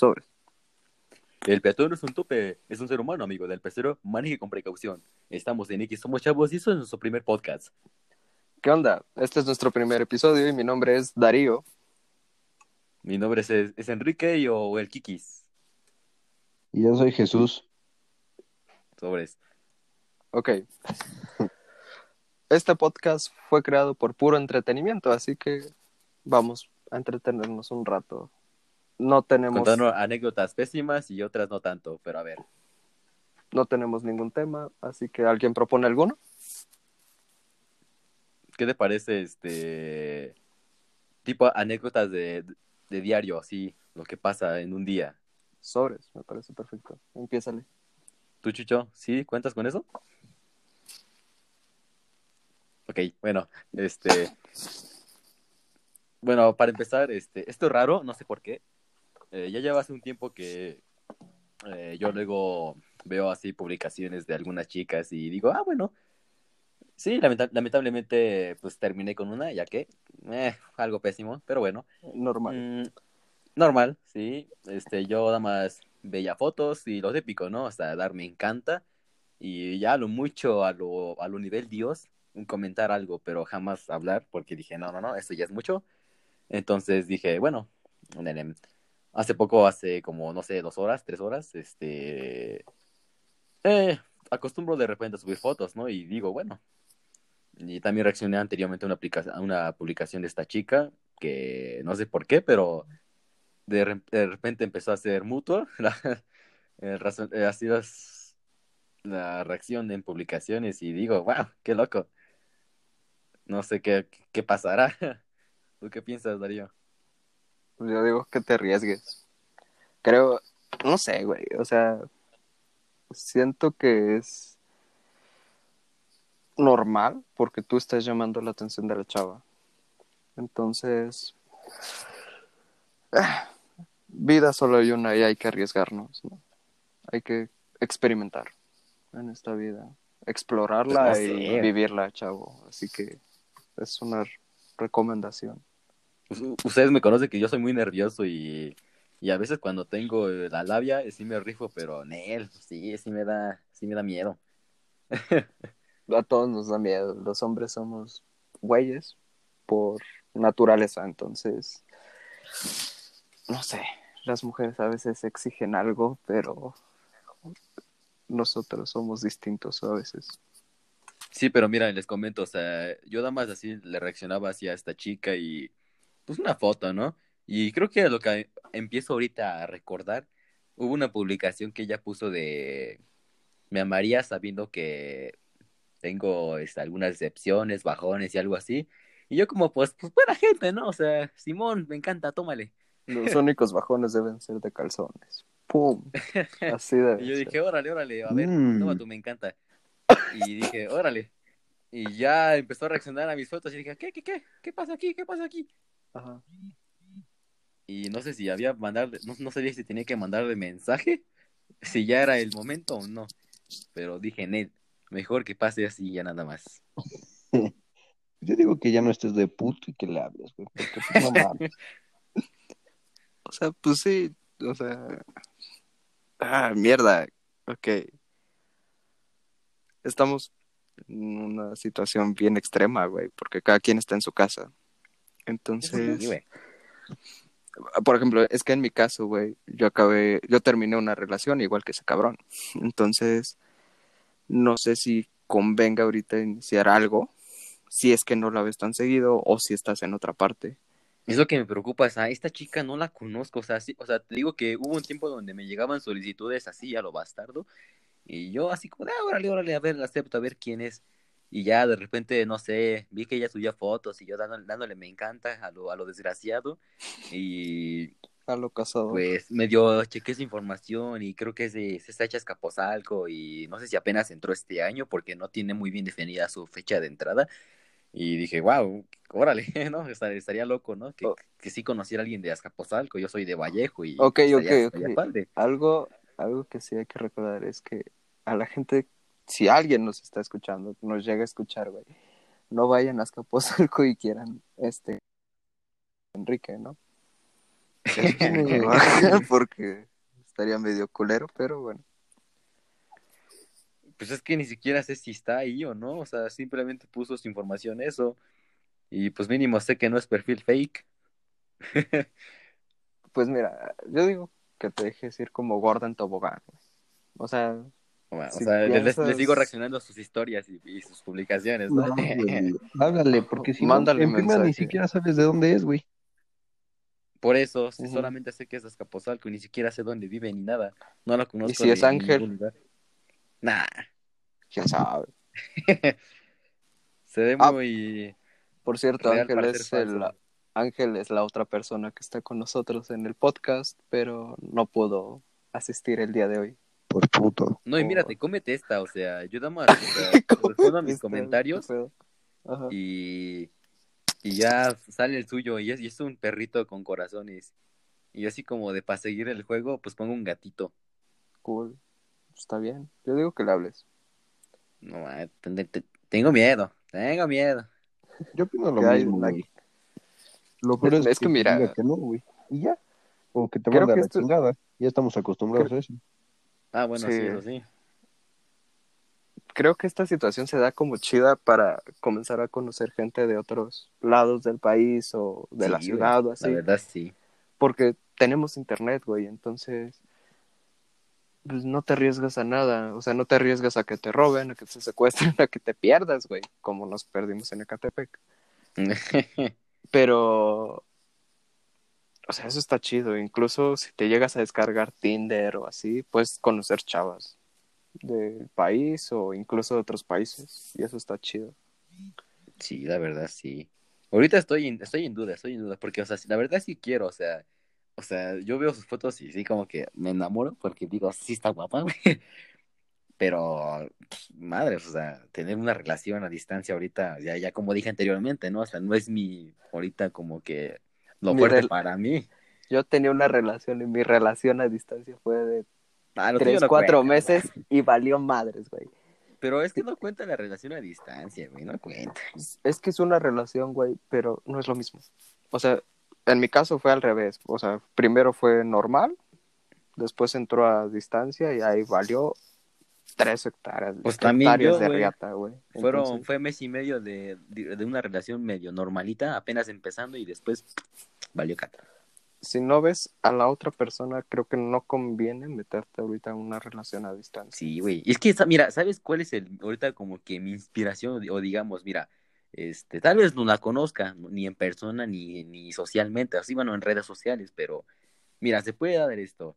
Sobres. El peatón no es un tope, es un ser humano, amigo. Del pecero, maneje con precaución. Estamos en X, somos chavos y eso es nuestro primer podcast. ¿Qué onda? Este es nuestro primer episodio y mi nombre es Darío. Mi nombre es, es Enrique y, o el Kikis. Y yo soy Jesús. Sobres. Ok. Este podcast fue creado por puro entretenimiento, así que vamos a entretenernos un rato. No tenemos, Contando anécdotas pésimas y otras no tanto, pero a ver. no tenemos ningún tema, así que ¿alguien propone alguno? ¿Qué te parece este tipo anécdotas de, de diario, así, lo que pasa en un día? Sobres, me parece perfecto. Empiézale. ¿Tú, Chucho? ¿Sí? ¿Cuentas con eso? Ok, bueno, este. Bueno, para empezar, este, esto es raro, no sé por qué. Eh, ya lleva hace un tiempo que eh, yo luego veo así publicaciones de algunas chicas y digo, ah, bueno. Sí, lamenta- lamentablemente, pues terminé con una, ya que, eh, algo pésimo, pero bueno. Normal. Mm, normal, sí. Este, yo nada más veía fotos y lo típico, ¿no? Hasta dar me encanta. Y ya a lo mucho, a lo, a lo nivel Dios, comentar algo, pero jamás hablar, porque dije, no, no, no, esto ya es mucho. Entonces dije, bueno, nene, hace poco, hace como, no sé, dos horas, tres horas, este, eh, acostumbro de repente a subir fotos, ¿no? Y digo, bueno, y también reaccioné anteriormente a una, a una publicación de esta chica, que no sé por qué, pero de, re- de repente empezó a ser eh, así es la reacción en publicaciones y digo, wow, qué loco. No sé qué, qué pasará. ¿Tú qué piensas, Darío? Yo digo que te arriesgues. Creo, no sé, güey, o sea, siento que es normal porque tú estás llamando la atención de la chava. Entonces, ah, vida solo hay una y hay que arriesgarnos, ¿no? Hay que experimentar en esta vida, explorarla Pues no y vivirla, chavo. Así que es una recomendación. Ustedes me conocen que yo soy muy nervioso y, y a veces cuando tengo eh, la labia eh, sí me rifo, pero Nel, sí, sí me da, sí me da miedo. A todos nos da miedo. Los hombres somos güeyes por naturaleza, entonces, no sé, las mujeres a veces exigen algo, pero nosotros somos distintos a veces. Sí, pero mira, les comento, o sea, yo nada más así le reaccionaba así a esta chica y pues una foto, ¿no? Y creo que lo que empiezo ahorita a recordar, hubo una publicación que ella puso de me amaría sabiendo que tengo este, algunas decepciones, bajones y algo así. Y yo como pues, pues buena gente, ¿no? O sea, Simón, me encanta, tómale. Los únicos bajones deben ser de calzones. ¡Pum! Así debe Y yo dije, órale, órale, a ver, Mm. toma tú, me encanta. Y dije, órale. Y ya empezó a reaccionar a mis fotos y dije, ¿qué, qué, qué? ¿Qué pasa aquí? ¿Qué pasa aquí? Ajá. Y no sé si había mandarle, no, no sabía si tenía que mandarle mensaje, si ya era el momento o no. Pero dije, Nel, mejor que pase así ya nada más. Yo digo que ya no estés de puto y que le hables, güey. Porque pues, no mames. O sea, pues sí, o sea... Ah, mierda. Ok. Estamos una situación bien extrema, güey, porque cada quien está en su casa. Entonces, Sí, por ejemplo, es que en mi caso, güey, yo acabé, yo terminé una relación igual que ese cabrón. Entonces, no sé si convenga ahorita iniciar algo, si es que no la ves tan seguido o si estás en otra parte. Es lo que me preocupa, o sea, esta chica no la conozco, o sea, sí, o sea, te digo que hubo un tiempo donde me llegaban solicitudes así a lo bastardo, y yo así como, ah, órale, órale, a ver, la acepto, a ver quién es, y ya de repente, no sé, vi que ella subía fotos y yo dándole, dándole me encanta a lo, a lo desgraciado, y A lo casado. pues medio chequé su información y creo que es de es hecha Escaposalco y no sé si apenas entró este año porque no tiene muy bien definida su fecha de entrada. Y dije, wow, órale, ¿no? Estaría, estaría loco, ¿no? Que, Oh. que sí conociera a alguien de Azcapotzalco, yo soy de Vallejo y Ok, estaría- ok, estaría ok. padre. Algo, algo que sí hay que recordar es que a la gente, si alguien nos está escuchando, nos llega a escuchar, güey, no vayan a Escaposalco y quieran este Enrique, ¿no? Porque estaría medio culero, pero bueno. Pues es que ni siquiera sé si está ahí o no, o sea, simplemente puso su información eso. Y pues mínimo sé que no es perfil fake. Pues mira, yo digo que te dejes ir como Gordon Tobogán. güey. O sea, Bueno, o les- sigo reaccionando a sus historias y, y sus publicaciones, ¿no? No, güey, háblale, porque si Mándale no, en primera ni siquiera sabes de dónde es, güey. Por eso, Ujú. solamente sé que es de Azcapotzalco y ni siquiera sé dónde vive ni nada. No lo conozco. ¿Y si es Ángel? Nah, quién sabe. se ve Ah, muy Por cierto, real Ángel es el. Ángel es la otra persona que está con nosotros en el podcast, pero no pudo asistir el día de hoy. Por puto. No, y mírate, cómete esta, o sea, yo nada más o sea, respondo a mis Este, comentarios. Ajá. y, y ya sale el suyo y es, y es un perrito con corazones. Y yo así como de para seguir el juego, pues pongo un gatito. Cool. Está bien. Yo digo que le hables. No, tengo miedo, tengo miedo. Yo opino lo mismo, güey. Lo peor es, Es que mira- que no, güey. Y ya. O que te manda la esto- chingada. Ya estamos acostumbrados a eso. Ah, bueno, sí, Sí. eso sí. Creo que esta situación se da como chida para comenzar a conocer gente de otros lados del país o de la ciudad o así. La verdad, sí. Porque tenemos internet, güey, entonces pues no te arriesgas a nada, o sea, no te arriesgas a que te roben, a que te secuestren, a que te pierdas, güey, como nos perdimos en Ecatepec. Pero, o sea, eso está chido, incluso si te llegas a descargar Tinder o así, puedes conocer chavas del país o incluso de otros países, y eso está chido. Sí, la verdad, sí. Ahorita estoy en, estoy en duda, estoy en duda, porque, o sea, la verdad sí quiero, o sea, o sea, yo veo sus fotos y sí como que me enamoro, porque digo, sí está guapa, güey. Pero, madre, o sea, tener una relación a distancia ahorita, ya, ya como dije anteriormente, ¿no? O sea, no es mi, ahorita como que lo Mi fuerte para mí. Yo tenía una relación y mi relación a distancia fue de Ah, tres, no cuatro cuenta, meses y valió madres, güey. Pero es que no cuenta la relación a distancia, güey, no cuenta. Es que es una relación, güey, pero no es lo mismo. O sea, en mi caso fue al revés. O sea, primero fue normal, después entró a distancia y ahí valió tres hectáreas, Pues también yo, de güey. riata, güey. Fueron, fue mes y medio de, de, una relación medio normalita, apenas empezando y después valió cata. si no ves a la otra persona, creo que no conviene meterte ahorita en una relación a distancia. Sí, güey. Es que, mira, ¿sabes cuál es el, ahorita como que mi inspiración? O digamos, mira, este, tal vez no la conozca, ni en persona, ni, ni socialmente, así, bueno, en redes sociales, pero, mira, se puede dar esto.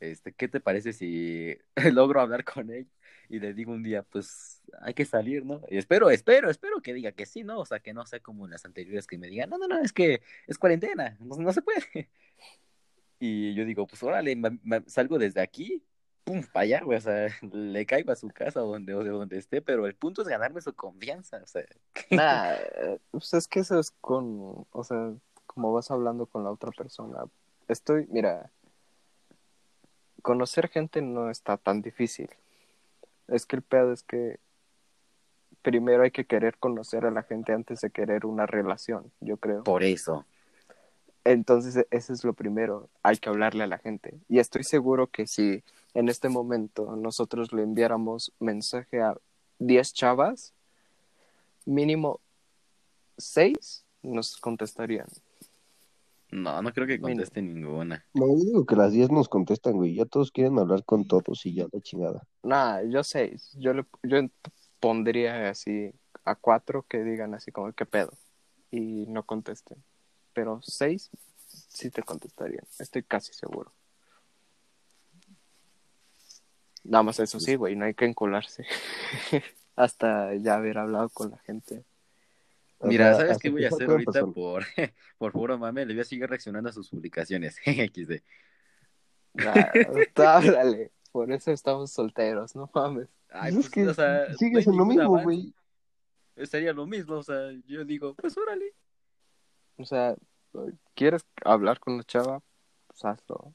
Este, ¿qué te parece si logro hablar con él y le digo un día, pues, hay que salir, ¿no? Y espero, espero, espero que diga que sí, ¿no? O sea, que no sea como en las anteriores que me digan, no, no, no, es que es cuarentena, no, no se puede. Y yo digo, pues, órale, salgo desde aquí pum, para allá, güey, o sea, le caigo a su casa o de donde esté, pero el punto es ganarme su confianza, o sea, eh, pues es que eso es con, o sea, como vas hablando con la otra persona. Estoy, mira, conocer gente no está tan difícil. Es que el pedo es que primero hay que querer conocer a la gente antes de querer una relación, yo creo. por eso. Entonces, e- eso es lo primero, hay que hablarle a la gente. Y estoy seguro que si en este momento nosotros le enviáramos mensaje a 10 chavas, mínimo 6 nos contestarían. No, no creo que conteste ninguna. No, yo digo que las 10 nos contestan, güey. Ya todos quieren hablar con todos y ya la chingada. Nah, yo 6. Yo, le, yo pondría así a 4 que digan así como, ¿qué pedo? Y no contesten. Pero 6 sí te contestarían, estoy casi seguro. Nada más eso sí, güey, no hay que encularse. Hasta ya haber hablado con la gente. O Mira, sea, ¿sabes qué voy a hacer ahorita persona. por, por puro mame? Le voy a seguir reaccionando a sus publicaciones. XD. Ah, tú háblale. Por eso estamos solteros, no mames. Ay, Pues es que o sea, no sigues en lo mismo, güey. Sería lo mismo, o sea, yo digo, pues órale. O sea, ¿quieres hablar con la chava? Pues hazlo.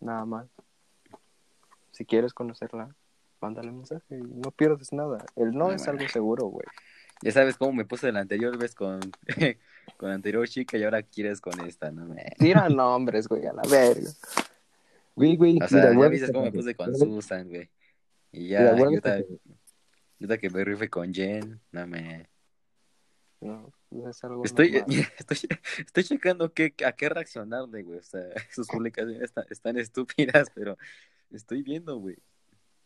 Nada más. Si quieres conocerla, mándale mensaje y no pierdes nada. El no Ay, es algo seguro, güey. Ya sabes cómo me puse la anterior vez con, con la anterior chica y ahora quieres con esta, ¿no? Me... Tira nombres, güey, a la verga. Güey, güey, O sea, ya viste cómo me puse con Susan, güey. Y ya, ahorita, que- que me rife con Jen, no me... No, es algo Estoy, estoy, estoy checando qué, a qué reaccionarle, güey. O sea, sus publicaciones están, están estúpidas, pero estoy viendo, güey.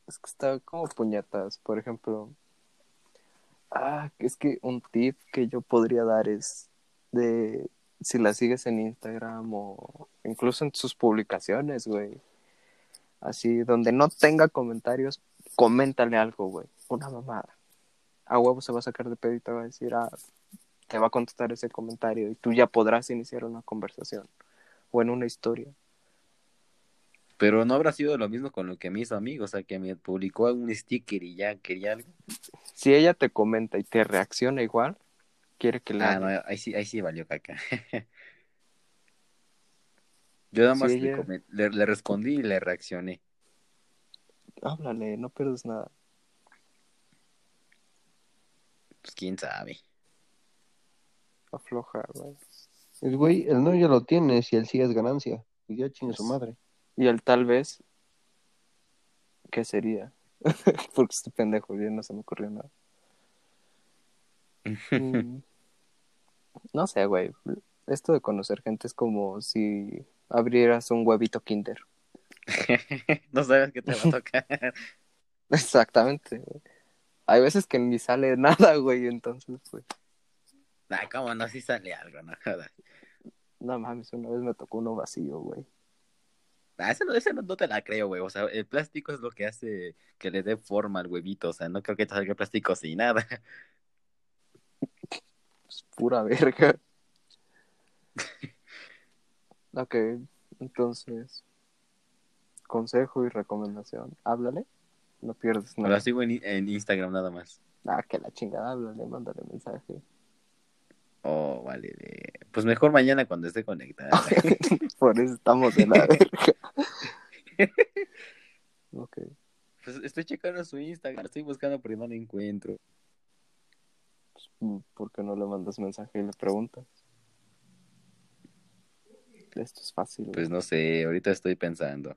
Es que está como puñetas, por ejemplo. Ah, es que un tip que yo podría dar es de si la sigues en Instagram o incluso en sus publicaciones, güey. Así, donde no tenga comentarios, coméntale algo, güey. Una mamada. A huevo se va a sacar de pedo y te va a decir, ah, te va a contestar ese comentario y tú ya podrás iniciar una conversación o en una historia. Pero no habrá sido lo mismo con lo que me hizo amigo. O sea, que me publicó un sticker y ya quería algo. Si ella te comenta y te reacciona igual, quiere que le Ah, no, ahí sí, ahí sí valió caca. Yo nada Sí, más le, ella- le, le respondí y le reaccioné. Háblale, no pierdes nada. Pues quién sabe. Afloja, güey. El güey, el no ya lo tienes y el sí es ganancia. Y ya chingue su Pues- madre. Y el tal vez, ¿qué sería? Porque este pendejo, bien no se me ocurrió nada. Mm, no sé, güey. Esto de conocer gente es como si abrieras un huevito kinder. no sabes qué te va a tocar. Exactamente, güey. Hay veces que ni sale nada, güey, entonces, pues, Nah, cómo no, si sale algo, no jodas. no mames, una vez me tocó uno vacío, güey. Ah, ese, no, ese no, no te la creo, güey. O sea, el plástico es lo que hace que le dé forma al huevito. O sea, no creo que te salga plástico sin nada. Es pura verga. ok, entonces, consejo y recomendación. Háblale, no pierdes nada. la sigo en, en Instagram nada más. Ah, que la chingada, háblale, mándale mensaje. Oh, vale. de- Pues mejor mañana cuando esté conectada. Por eso estamos de la verga. ok, pues estoy checando su Instagram, estoy buscando, pero no lo encuentro. mm, ¿por qué no le mandas mensaje y le preguntas? Esto es fácil. Pues no sé, ahorita estoy pensando.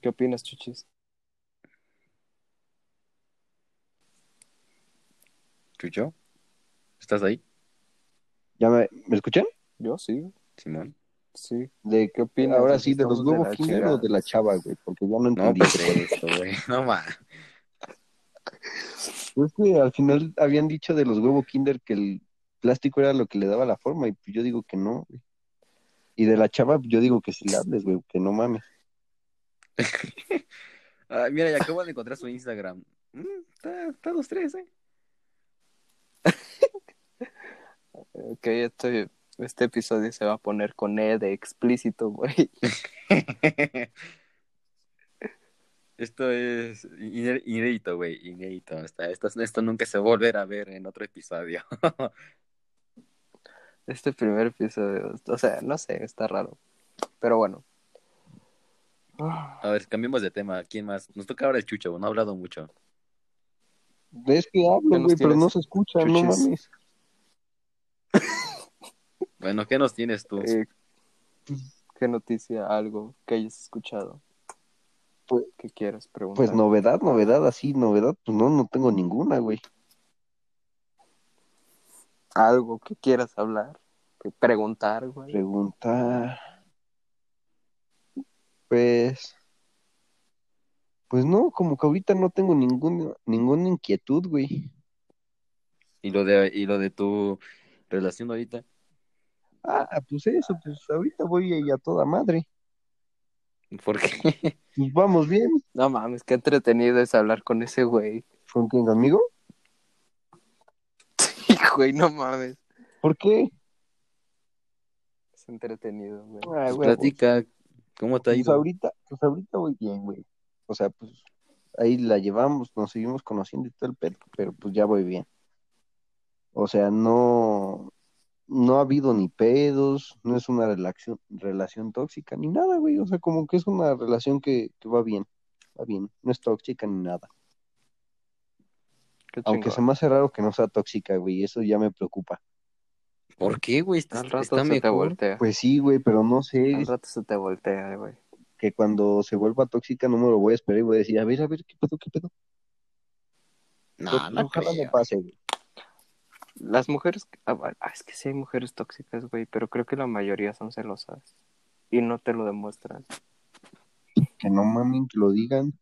¿Qué opinas, Chuchis? ¿Chucho? ¿Estás ahí, ¿Ya me, ¿me escuchan? Yo sí, Simón? sí. ¿De ¿Qué opinas? Ahora de sí, de los estamos de huevos la Kinder chingada? o de la chava, güey, porque ya no No, entendí. pues esto, güey. No más. Pues que al final habían dicho de los huevos Kinder que el plástico era lo que le daba la forma, y pues yo digo que no, güey. Y de la chava, yo digo que si le hables, güey, que no mames. Ah, mira, ya acabo de encontrar su Instagram. Mm, está, está los tres, ¿eh? Ok, este, este episodio se va a poner con E de explícito, güey. Esto es inédito, güey, inédito. Esto, esto nunca se va a volver a ver en otro episodio. Este primer episodio, o sea, no sé, está raro. Pero bueno. A ver, cambiemos de tema. ¿Quién más? Nos toca ahora el Chucho, no ha hablado mucho. Es que hablo, ¿Qué nos güey, pero no se escucha, no mames. Bueno, ¿qué nos tienes tú? Eh, ¿Qué noticia, algo que hayas escuchado? Pues- ¿Qué quieras preguntar? Pues novedad, novedad, así, novedad, pues no, no tengo ninguna, güey. Algo que quieras hablar, que preguntar, güey. Preguntar. Pues. Pues no, como que ahorita no tengo ninguna, ninguna inquietud, güey. ¿Y lo de, y lo de tu relación ahorita? Ah, pues eso, pues ahorita voy a toda madre. ¿Por qué? Pues vamos bien. No mames, qué entretenido es hablar con ese güey. ¿Con quién, amigo? Sí, güey, no mames. ¿Por qué? Es entretenido, güey. Ah, Pues platica, ¿cómo te ha Pues ahorita, pues ahorita voy bien, güey. O sea, pues ahí la llevamos, nos seguimos conociendo y todo el pedo, pero pues ya voy bien. O sea, no, no ha habido ni pedos, no es una relación, relación tóxica ni nada, güey. O sea, como que es una relación que, que va bien, va bien, no es tóxica ni nada. Aunque se me hace raro que no sea tóxica, güey, eso ya me preocupa. ¿Por qué, güey? Está, Al rato está se te voltea. Pues sí, güey, pero no sé, Al rato se te voltea, güey. Que cuando se vuelva tóxica no me lo voy a esperar y voy a decir, a ver, a ver, ¿qué pedo, qué pedo? No, no Ojalá creo. me pase, güey. Las mujeres, ah, es que sí hay mujeres tóxicas, güey, pero creo que la mayoría son celosas y no te lo demuestran. Que no mamen, que lo digan.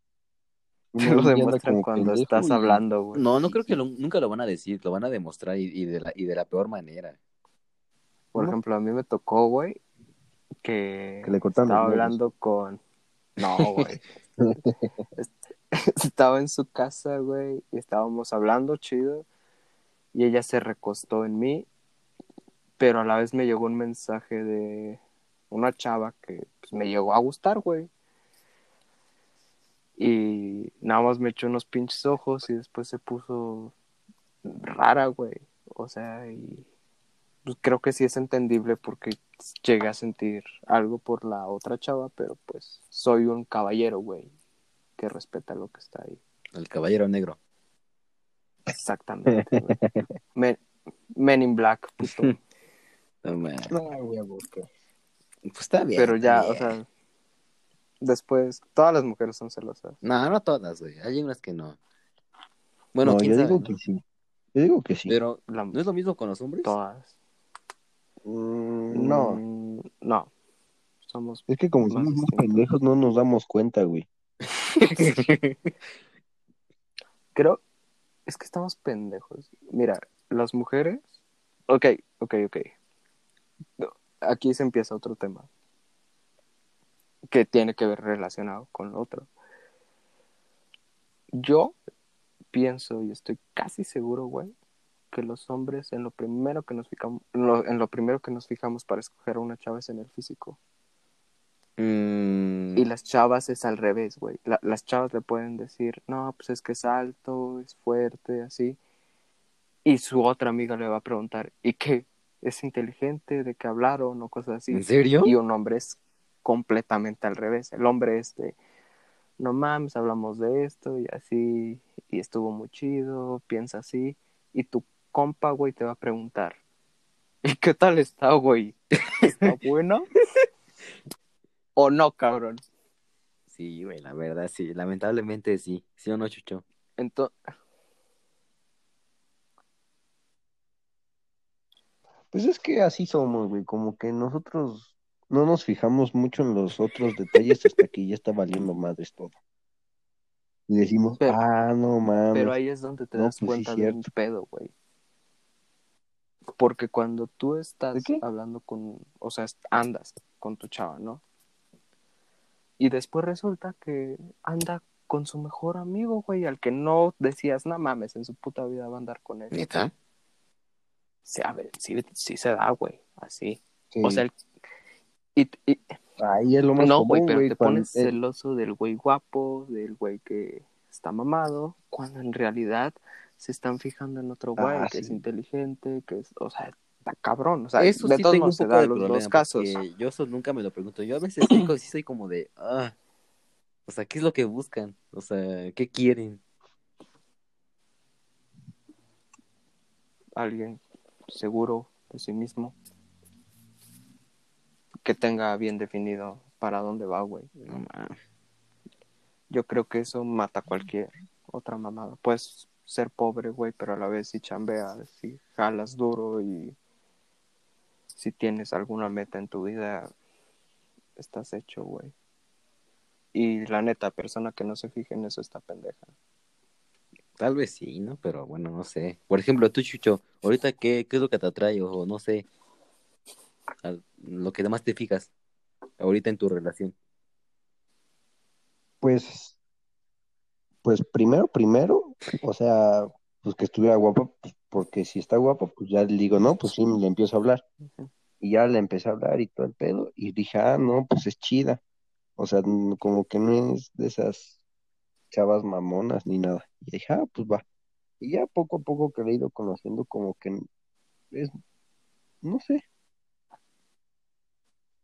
Uno Te lo demuestran cuando pendejo estás y- hablando, güey. No, no creo que lo- nunca lo van a decir, lo van a demostrar y, y de, la, y de la peor manera. Por ¿Cómo? ejemplo, a mí me tocó, güey, que, Que le estaba hablando con... No, güey. Este- estaba en su casa, güey, y estábamos hablando chido, y ella se recostó en mí, pero a la vez me llegó un mensaje de una chava que pues, me llegó a gustar, güey. Y nada más me echó unos pinches ojos y después se puso rara, güey. O sea, y pues, creo que sí es entendible porque llegué a sentir algo por la otra chava, pero pues soy un caballero, güey, que respeta lo que está ahí. El caballero negro. Exactamente, güey. Men, Men in Black, puto. No, man. No, güey, porque- Pues está bien. Pero ya, o sea, después, todas las mujeres son celosas. No, no todas, güey. Hay unas que no. Bueno, no, quién yo sabe, digo ¿no? que sí. Yo digo que sí. Pero, La- ¿no es lo mismo con los hombres? todas. Mm, no, Mm, no. Somos es que como somos más pendejos no nos damos cuenta, güey. Creo, es que estamos pendejos. Mira, las mujeres. Ok, ok, ok. Aquí se empieza otro tema. Que tiene que ver relacionado con lo otro. Yo pienso y estoy casi seguro, güey, que los hombres en lo primero que nos fijamos, en lo, en lo primero que nos fijamos para escoger a una chava es en el físico. Mm, Y las chavas es al revés, güey. La- las chavas le pueden decir, no, pues es que es alto, es fuerte, así. Y su otra amiga le va a preguntar, ¿y qué? ¿Es inteligente? ¿De qué hablaron? O cosas así. ¿En serio? Y un hombre es completamente al revés. El hombre es de, no mames, hablamos de esto y así, y estuvo muy chido, piensa así. Y tu compa, güey, te va a preguntar, ¿y qué tal está, güey? ¿Está bueno? ¿O no, cabrón? Sí, güey, la verdad, sí. Lamentablemente sí. ¿Sí o no, Chucho? Entonces, Pues es que así somos, güey. Como que nosotros no nos fijamos mucho en los otros detalles hasta que ya está valiendo madres todo. Y decimos, Pero- ah, no mames. Pero ahí es donde te No, das pues sí, cuenta de un pedo, güey. Porque cuando tú estás hablando con, o sea, andas con tu chava, ¿no? Y después resulta que anda con su mejor amigo, güey, al que no decías, no mames, en su puta vida va a andar con él. ¿Neta? Sí, a ver, sí, sí se da, güey, así. Sí. O sea, el- y, y- ahí es lo más no, güey, pero güey. te pones celoso del güey guapo, del güey que está mamado, cuando en realidad se están fijando en otro güey Ah, que es inteligente, que es, o sea, está cabrón, o sea, Eso de sí todos tengo un modos se poco da de los dos casos. Yo eso nunca me lo pregunto. Yo a veces sí, sí soy como de, ah, o sea, ¿qué es lo que buscan? O sea, ¿qué quieren? Alguien seguro de sí mismo, que tenga bien definido para dónde va, güey. No. Yo creo que eso mata a cualquier otra mamada. Puedes ser pobre, güey, pero a la vez si chambeas, si jalas duro y si tienes alguna meta en tu vida, estás hecho, güey. Y la neta, persona que no se fije en eso está pendeja. Tal vez sí, ¿no? Pero bueno, no sé. Por ejemplo, tú, Chucho, ahorita, ¿qué, qué es lo que te atrae? O no sé, lo que más te fijas ahorita en tu relación. Pues, pues primero, primero, o sea, pues que estuviera guapa, pues, porque si está guapa, pues ya le digo, no, pues sí, le empiezo a hablar. Y ya le empecé a hablar y todo el pedo, y dije, ah, no, pues es chida. O sea, como que no es de esas chavas mamonas ni nada. Y dije, ah, pues va. Y ya poco a poco que le he ido conociendo, como que es, no sé,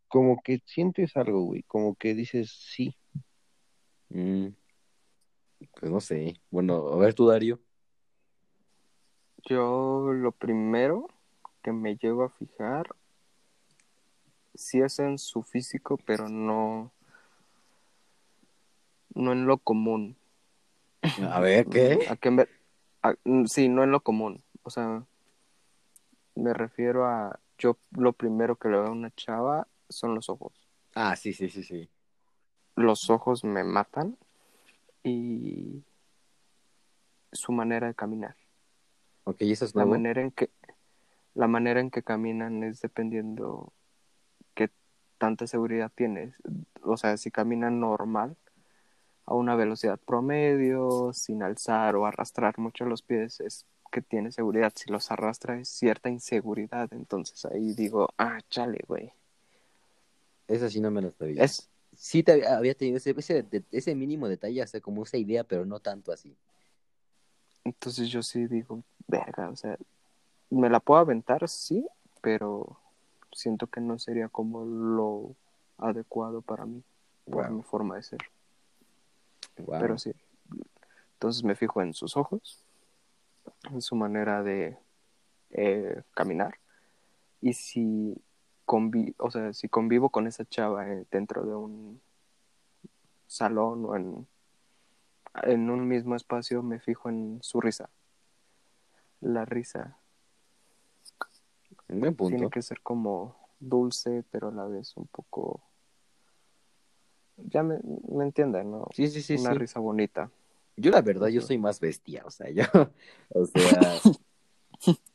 como que sientes algo, güey, como que dices, sí. Mm, pues no sé. Bueno, a ver tú, Dario. Yo lo primero que me llego a fijar sí es en su físico, pero no no en lo común. A ver, ¿qué? ¿A qué me- a- sí, no en lo común. O sea, me refiero a yo lo primero que le veo a una chava son los ojos. Ah, sí, sí, sí, sí. Los ojos me matan y su manera de caminar. Ok, eso es La manera en que la manera en que caminan es dependiendo qué tanta seguridad tienes. O sea, si caminan normal a una velocidad promedio, sin alzar o arrastrar mucho los pies, es que tiene seguridad. Si los arrastra es cierta inseguridad. Entonces ahí digo, ah, chale, güey. Esa sí no me lo sabía. Es, Sí te había, había tenido ese, ese, ese mínimo detalle, o sea, como esa idea, pero no tanto así. entonces yo sí digo, verga, o sea, me la puedo aventar, sí, pero siento que no sería como lo adecuado para mí, por Wow. mi forma de ser. Wow. Pero sí. Entonces me fijo en sus ojos, en su manera de eh, caminar. Y si convi o sea, si convivo con esa chava eh, dentro de un salón o en, en un mismo espacio, me fijo en su risa. La risa Un buen punto. tiene que ser como dulce, pero a la vez un poco... Ya me, me entienden, ¿no? Sí, sí, sí, Una sí. risa bonita. Yo la verdad, yo soy más bestia, o sea, yo, o sea,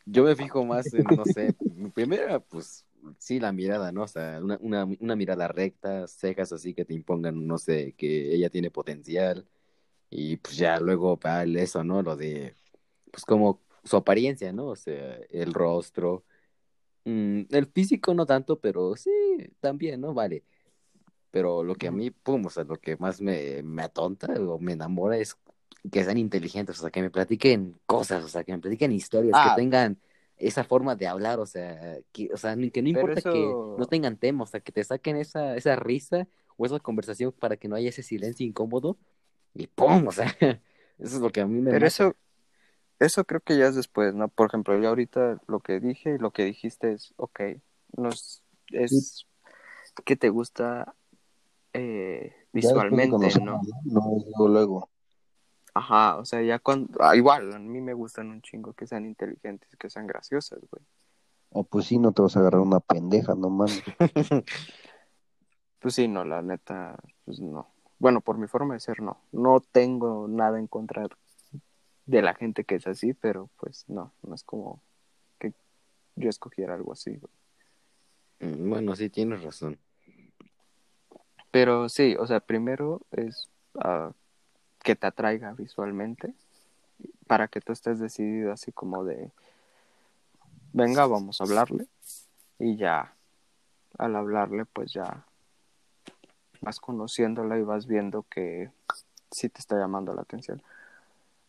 yo me fijo más en, no sé, primero, pues, sí, la mirada, ¿no? O sea, una, una, una mirada recta, cejas así que te impongan, no sé, que ella tiene potencial, y pues ya luego, para eso, ¿no? Lo de, pues como su apariencia, ¿no? O sea, el rostro, mm, el físico no tanto, pero sí, también, ¿no? Vale. Pero lo que a mí, pum, o sea, lo que más me, me atonta o me enamora es que sean inteligentes, o sea, que me platiquen cosas, o sea, que me platiquen historias, Ah. que tengan esa forma de hablar, o sea, que, o sea, que no importa eso- que no tengan tema, o sea, que te saquen esa, esa risa o esa conversación para que no haya ese silencio incómodo y ¡pum! O sea, eso es lo que a mí me Pero mata. eso, eso creo que ya es después, ¿no? Por ejemplo, yo ahorita lo que dije y lo que dijiste es, ok, nos, es que te gusta eh, visualmente, ¿no? No luego. Ajá, o sea, ya cuando, ah, igual, a mí me gustan un chingo que sean inteligentes, que sean graciosas, güey. Ah, pues sí, no te vas a agarrar una pendeja, no mames. Pues sí, no, la neta, pues no. Bueno, por mi forma de ser, no. No tengo nada en contra de la gente que es así, pero pues no, no es como que yo escogiera algo así, güey. Mm, Bueno, sí, tienes razón. Pero sí, o sea, primero es ah, que te atraiga visualmente para que tú estés decidido así como de, venga, vamos a hablarle. Y ya, al hablarle, pues ya vas conociéndola y vas viendo que sí te está llamando la atención.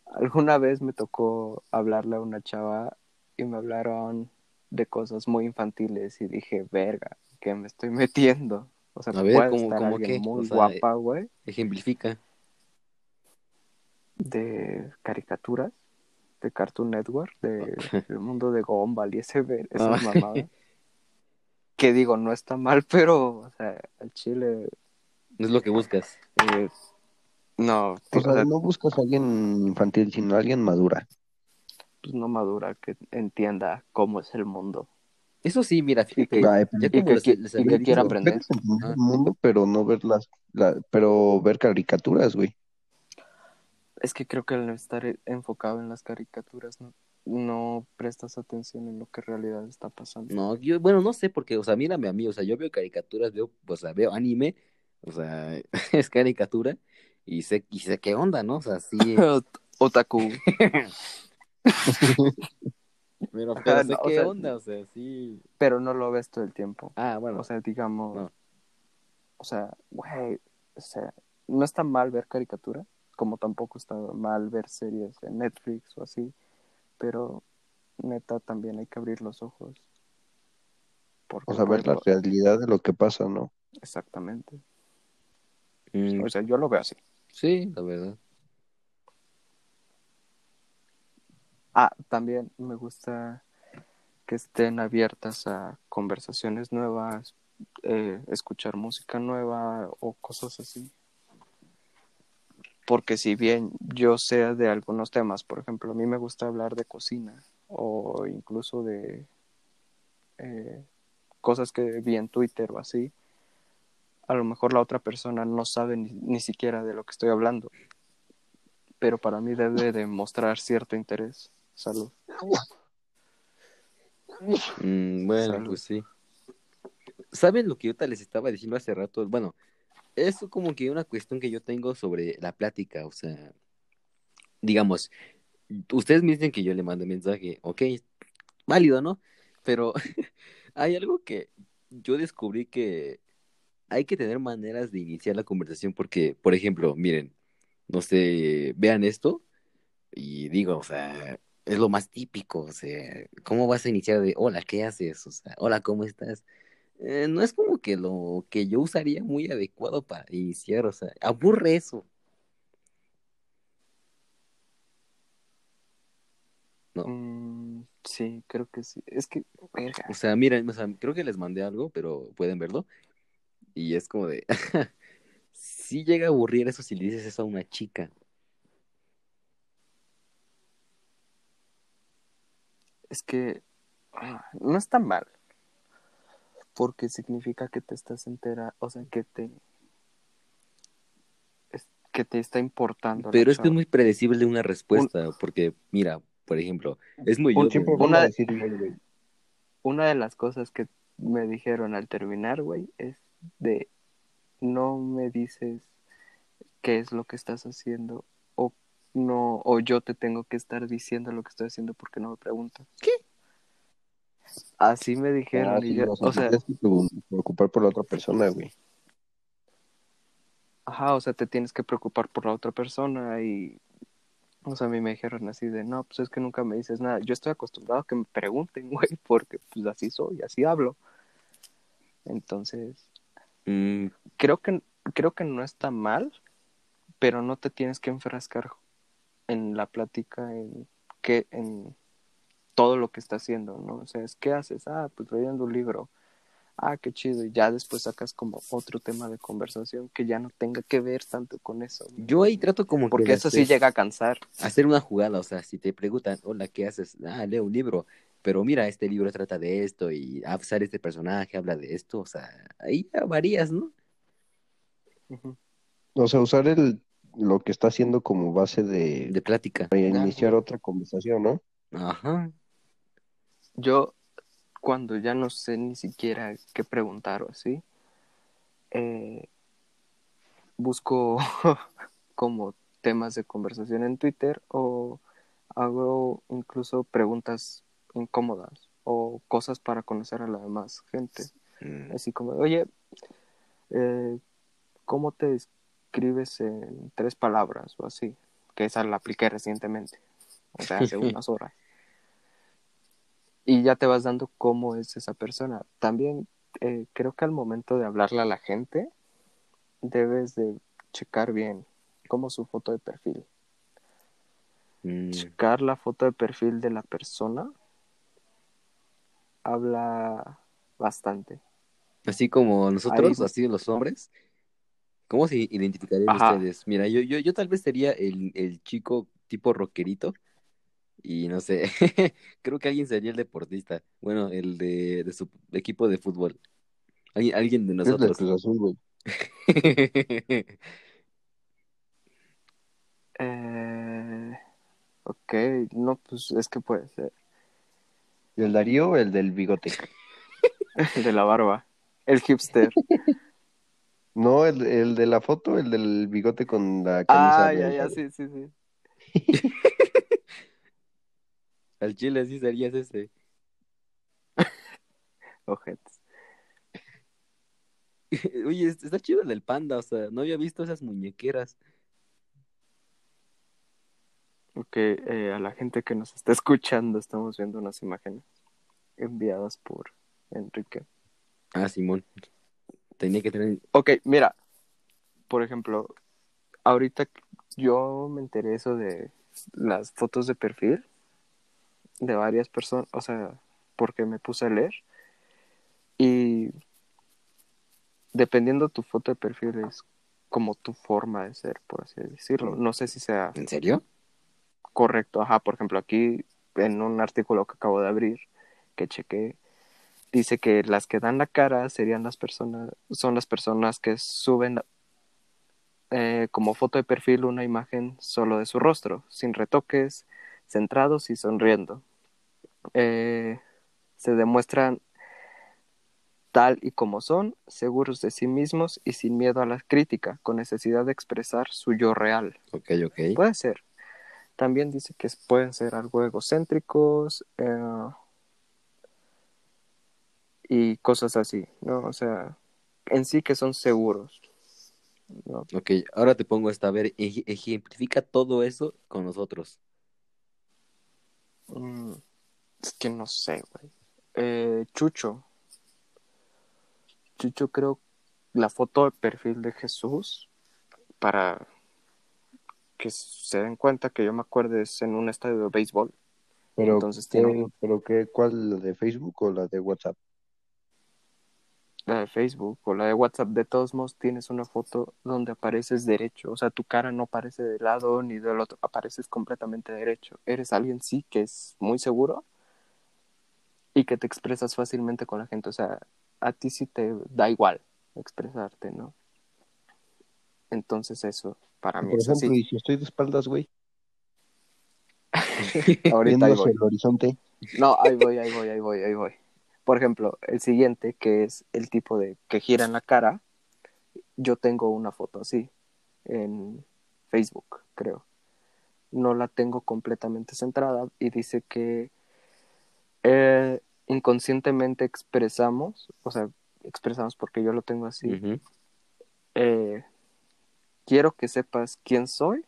Alguna vez me tocó hablarle a una chava y me hablaron de cosas muy infantiles y dije, verga, ¿qué me estoy metiendo? O sea, A ver, puede ¿cómo- estar alguien qué? muy O sea, guapa, güey, Ejemplifica. De caricaturas, de Cartoon Network, de el mundo de Gumball y ese, ver- esas Ah. mamadas. Que digo, no está mal, pero, o sea, al chile, No es lo que buscas. eh, no, O o sea, sea, no buscas a alguien infantil, sino a alguien madura. pues no madura, que entienda cómo es el mundo. Eso sí, mira, fíjate, y que quiera aprender. Entender Ah. el mundo, pero no ver las, la- pero ver caricaturas, güey. Es que creo que al estar e- enfocado en las caricaturas no, no prestas atención en lo que en realidad está pasando. No, yo, bueno, no sé, porque, o sea, mírame a mí, o sea, yo veo caricaturas, veo, o sea, veo anime, o sea, es caricatura, y sé, y sé qué onda, ¿no? O sea, sí, Otaku. pero, pero sé No, o qué sea, onda, o sea, sí. pero no lo ves todo el tiempo. Ah, bueno, O sea, digamos, No. o sea, güey, o sea, no está mal ver caricatura, como tampoco está mal ver series de Netflix o así, pero neta también hay que abrir los ojos. Porque, O sea, ver la realidad de lo que pasa, ¿no? exactamente. mm, O sea, yo lo veo así. sí, la verdad. Ah, también me gusta que estén abiertas a conversaciones nuevas, eh, escuchar música nueva o cosas así. Porque si bien yo sé de algunos temas, por ejemplo, a mí me gusta hablar de cocina o incluso de eh, cosas que vi en Twitter o así, a lo mejor la otra persona no sabe ni, ni siquiera de lo que estoy hablando. Pero para mí debe de mostrar cierto interés. Salud. Mm, bueno, Salud. pues sí. ¿Saben lo que yo les estaba diciendo hace rato? Bueno, es como que una cuestión que yo tengo sobre la plática, o sea, digamos, ustedes me dicen que yo le mando mensaje, ok, válido, ¿no? Pero hay algo que yo descubrí que hay que tener maneras de iniciar la conversación porque, por ejemplo, miren, no sé, vean esto y digo, o sea, es lo más típico, o sea, ¿cómo vas a iniciar de, hola, ¿qué haces? O sea, hola, ¿cómo estás? Eh, no es como que lo que yo usaría muy adecuado para iniciar, o sea, aburre eso. No. Mm, sí, creo que sí. Es que, verga. O sea, miren, o sea, creo que les mandé algo, pero pueden verlo. Y es como de, sí llega a aburrir eso si le dices eso a una chica. Es que ah, no es tan mal. Porque significa que te estás entera, o sea, que te es- que te está importando. Pero es que es muy predecible una respuesta, porque mira, por ejemplo, es muy Un- Una- decir güey. Una de las cosas que me dijeron al terminar, güey, es de no me dices qué es lo que estás haciendo o no o yo te tengo que estar diciendo lo que estoy haciendo porque no me preguntas. ¿Qué? Así me dijeron Ah, y yo, o sea, o sea, tienes que pregun- preocupar por la otra persona, güey. ajá, o sea, te tienes que preocupar por la otra persona y o sea, a mí me dijeron así de, no, pues es que nunca me dices nada. Yo estoy acostumbrado a que me pregunten, güey, porque pues así soy, así hablo. Entonces, Mm, creo que creo que no está mal, pero no te tienes que enfrascar en la plática en que en todo lo que está haciendo, ¿no? O sea, es ¿qué haces? Ah, pues leyendo un libro. Ah, qué chido. Y ya después sacas como otro tema de conversación que ya no tenga que ver tanto con eso. ¿no? yo ahí trato como que Porque eso sí llega a cansar. hacer una jugada, o sea, si te preguntan, hola, ¿qué haces? Ah, leo un libro, pero mira, este libro trata de esto y ah, sale este personaje, habla de esto, o sea, ahí ya varías, ¿no? O sea, usar el, lo que está haciendo como base de, De plática. para iniciar otra conversación, ¿no? Ajá. Yo, cuando ya no sé ni siquiera qué preguntar o así, eh, busco como temas de conversación en Twitter o hago incluso preguntas incómodas o cosas para conocer a la demás gente. Mm, Así como, oye, eh, ¿cómo te escribes en tres palabras o así? Que esa la apliqué recientemente, o sea, hace unas horas. Y ya te vas dando cómo es esa persona. También eh, creo que al momento de hablarle a la gente, debes de checar bien cómo su foto de perfil. mm, Checar la foto de perfil de la persona habla bastante. Así como nosotros, Ahí- así los hombres, ¿cómo se identificarían Ajá. ustedes? Mira, yo, yo, yo tal vez sería el, el chico tipo rockerito y no sé, creo que alguien sería el deportista, bueno, el de, de su equipo de fútbol, alguien, alguien de Es nosotros. Cruz Azul, güey. Eh, ok, no, pues es que puede ser. ¿El Darío o el del bigote? El de la barba. El hipster. No, el, el de la foto, el del bigote con la camisa ah, ya, ya, sí, sí, sí. Al chile sí serías ese. Ojetes. Oye, es- está chido el del panda, o sea, no había visto esas muñequeras. Ok, eh, a la gente que nos está escuchando, estamos viendo unas imágenes enviadas por Enrique. Ah, Simón. Tenía que tener. Ok, mira, por ejemplo, ahorita yo me enteré eso de las fotos de perfil. De varias personas, o sea, porque me puse a leer y dependiendo tu foto de perfil es como tu forma de ser, por así decirlo. No sé si sea ¿En serio? correcto. Ajá, por ejemplo, aquí en un artículo que acabo de abrir, que chequé, dice que las que dan la cara serían las personas, son las personas que suben eh, como foto de perfil una imagen solo de su rostro, sin retoques, centrados y sonriendo. Eh, se demuestran tal y como son, seguros de sí mismos y sin miedo a la crítica, con necesidad de expresar su yo real. Ok, ok. Puede ser. También dice que pueden ser algo egocéntricos eh, y cosas así, ¿no? O sea, en sí que son seguros. ¿no? Ok, ahora te pongo esta, a ver, ej- ejemplifica todo eso con nosotros. Mm, es que no sé, güey. Eh, Chucho. Chucho creo la foto de perfil de Jesús para que se den cuenta que yo me acuerdo es en un estadio de béisbol. Pero, Entonces ¿qué- tiene- pero qué, ¿cuál? ¿La de Facebook o la de WhatsApp? La de Facebook o la de WhatsApp, de todos modos tienes una foto donde apareces derecho, o sea, tu cara no aparece de lado ni del otro, apareces completamente derecho. Eres alguien sí que es muy seguro y que te expresas fácilmente con la gente, o sea, a ti sí te da igual expresarte, ¿no? Entonces eso para mí Por es ejemplo, así. y si estoy de espaldas, güey, Ahorita ahí voy. el horizonte, No, ahí voy, ahí voy, ahí voy, ahí voy. Por ejemplo, el siguiente, que es el tipo de que gira en la cara, yo tengo una foto así en Facebook, creo. No la tengo completamente centrada y dice que eh, inconscientemente expresamos, o sea, expresamos porque yo lo tengo así, eh, quiero que sepas quién soy